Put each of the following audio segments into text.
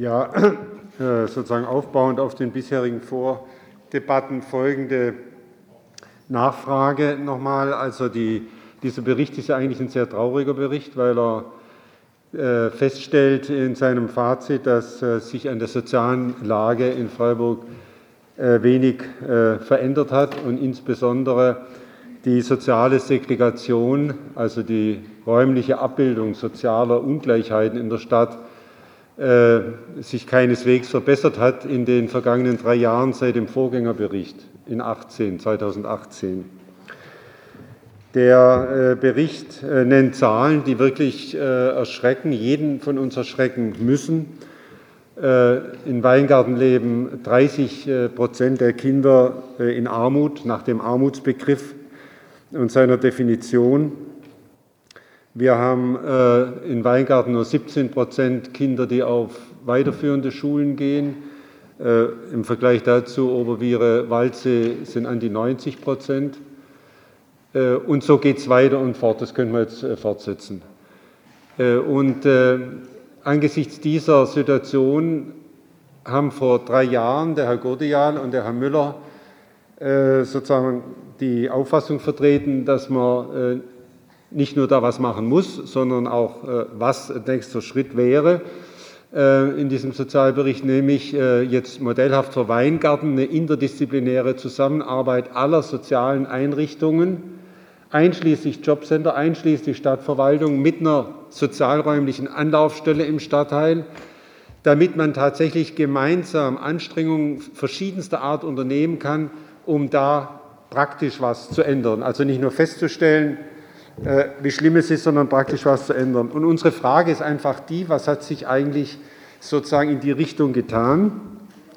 Ja, äh, sozusagen aufbauend auf den bisherigen Vordebatten folgende Nachfrage nochmal. Also die, dieser Bericht ist ja eigentlich ein sehr trauriger Bericht, weil er äh, feststellt in seinem Fazit, dass äh, sich an der sozialen Lage in Freiburg wenig verändert hat und insbesondere die soziale Segregation, also die räumliche Abbildung sozialer Ungleichheiten in der Stadt, sich keineswegs verbessert hat in den vergangenen drei Jahren seit dem Vorgängerbericht in 18, 2018. Der äh, Bericht äh, nennt Zahlen, die wirklich äh, erschrecken, jeden von uns erschrecken müssen. In Weingarten leben 30 Prozent der Kinder in Armut nach dem Armutsbegriff und seiner Definition. Wir haben in Weingarten nur 17 Prozent Kinder, die auf weiterführende Schulen gehen. Im Vergleich dazu Oberviere, Waldsee sind an die 90 Prozent. Äh, und so geht es weiter und fort, das können wir jetzt äh, fortsetzen. Äh, und angesichts dieser Situation haben vor drei Jahren der Herr Gordial und der Herr Müller sozusagen die Auffassung vertreten, dass man nicht nur da was machen muss, sondern auch was nächster Schritt wäre in diesem Sozialbericht, nämlich jetzt modellhaft für Weingarten eine interdisziplinäre Zusammenarbeit aller sozialen Einrichtungen einschließlich Jobcenter, einschließlich Stadtverwaltung mit einer sozialräumlichen Anlaufstelle im Stadtteil, damit man tatsächlich gemeinsam Anstrengungen verschiedenster Art unternehmen kann, um da praktisch was zu ändern. Also nicht nur festzustellen, äh, wie schlimm es ist, sondern praktisch was zu ändern. Und unsere Frage ist einfach die, was hat sich eigentlich sozusagen in die Richtung getan,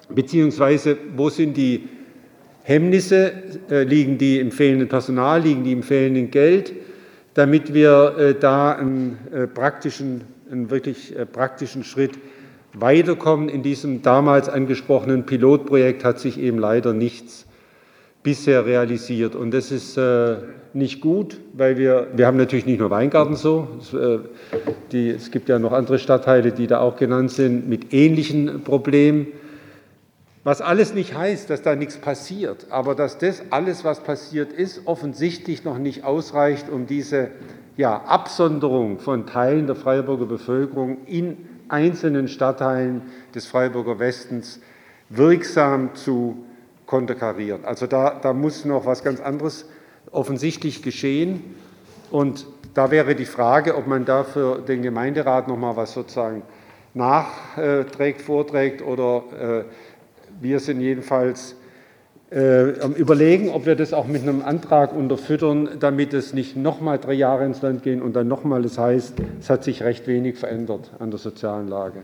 beziehungsweise wo sind die Hemmnisse, äh, liegen die im fehlenden Personal, liegen die im fehlenden Geld, damit wir äh, da einen äh, praktischen, einen wirklich praktischen Schritt weiterkommen. In diesem damals angesprochenen Pilotprojekt hat sich eben leider nichts bisher realisiert. Und das ist nicht gut, weil wir, wir haben natürlich nicht nur Weingarten so, die, es gibt ja noch andere Stadtteile, die da auch genannt sind, mit ähnlichen Problemen. Was alles nicht heißt, dass da nichts passiert, aber dass das alles, was passiert ist, offensichtlich noch nicht ausreicht, um diese ja, Absonderung von Teilen der Freiburger Bevölkerung in einzelnen Stadtteilen des Freiburger Westens wirksam zu konterkarieren. Also da, da muss noch was ganz anderes offensichtlich geschehen. Und da wäre die Frage, ob man da für den Gemeinderat noch mal was sozusagen nachträgt, vorträgt oder äh, wir sind jedenfalls äh, am Überlegen, ob wir das auch mit einem Antrag unterfüttern, damit es nicht nochmal drei Jahre ins Land gehen und dann nochmal es heißt, es hat sich recht wenig verändert an der sozialen Lage.